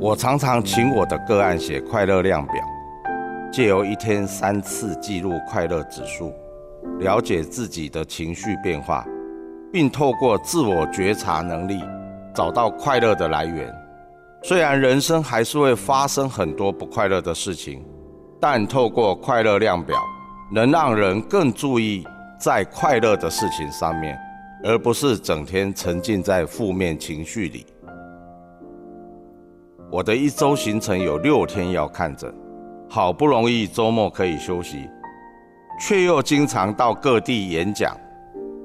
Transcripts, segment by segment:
我常常请我的个案写快乐量表，借由一天三次记录快乐指数，了解自己的情绪变化，并透过自我觉察能力，找到快乐的来源。虽然人生还是会发生很多不快乐的事情，但透过快乐量表，能让人更注意在快乐的事情上面，而不是整天沉浸在负面情绪里。我的一周行程有六天要看诊，好不容易周末可以休息，却又经常到各地演讲。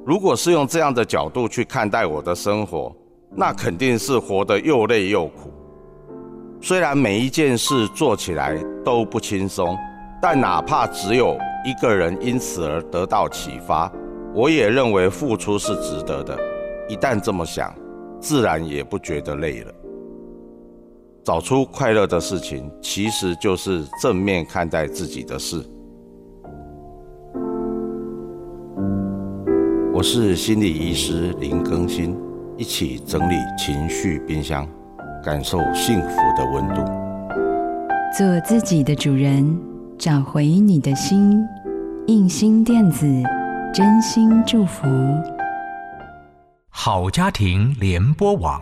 如果是用这样的角度去看待我的生活，那肯定是活得又累又苦。虽然每一件事做起来都不轻松，但哪怕只有一个人因此而得到启发，我也认为付出是值得的。一旦这么想，自然也不觉得累了。找出快乐的事情，其实就是正面看待自己的事。我是心理医师林更新，一起整理情绪冰箱，感受幸福的温度。做自己的主人，找回你的心。印心电子，真心祝福。好家庭联播网。